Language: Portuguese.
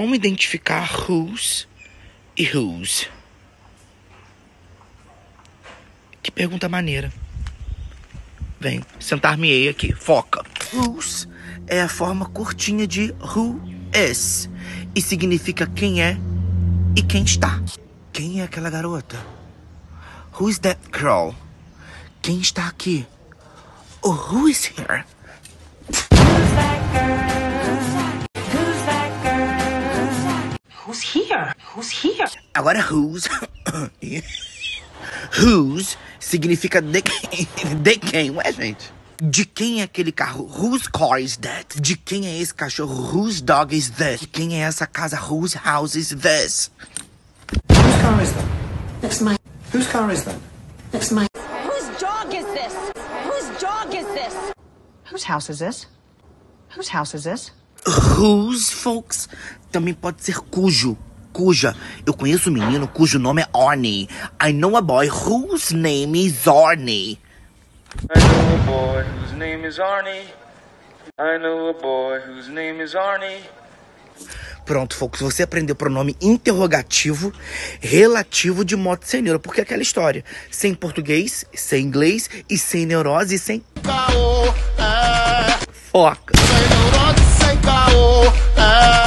Como identificar whose e whose? Que pergunta maneira. Vem, sentar-me-ei aqui. Foca. Whose é a forma curtinha de who is e significa quem é e quem está. Quem é aquela garota? Who's that girl? Quem está aqui? Oh, who is here? Who's here? Who's here? Agora whose whose significa de, de quem, ué, gente? De quem é aquele carro? Whose car is that? De quem é esse cachorro? Whose dog is this? De quem é essa casa? Whose house is this? Whose car is that? That's my. Whose car is that? That's my. Whose dog is this? Whose dog is this? Whose house is this? Whose house is this? Whose, folks, também pode ser cujo. Cuja. Eu conheço um menino cujo nome é Arnie. I know a boy whose name is Arnie. I know a boy whose name is Arnie. I know a boy whose name is Arnie. Pronto, folks, você aprendeu pronome interrogativo relativo de modo sem neuro. Porque é aquela história. Sem português, sem inglês e sem neurose e sem. Foca. Sem neurose, sem caô, é.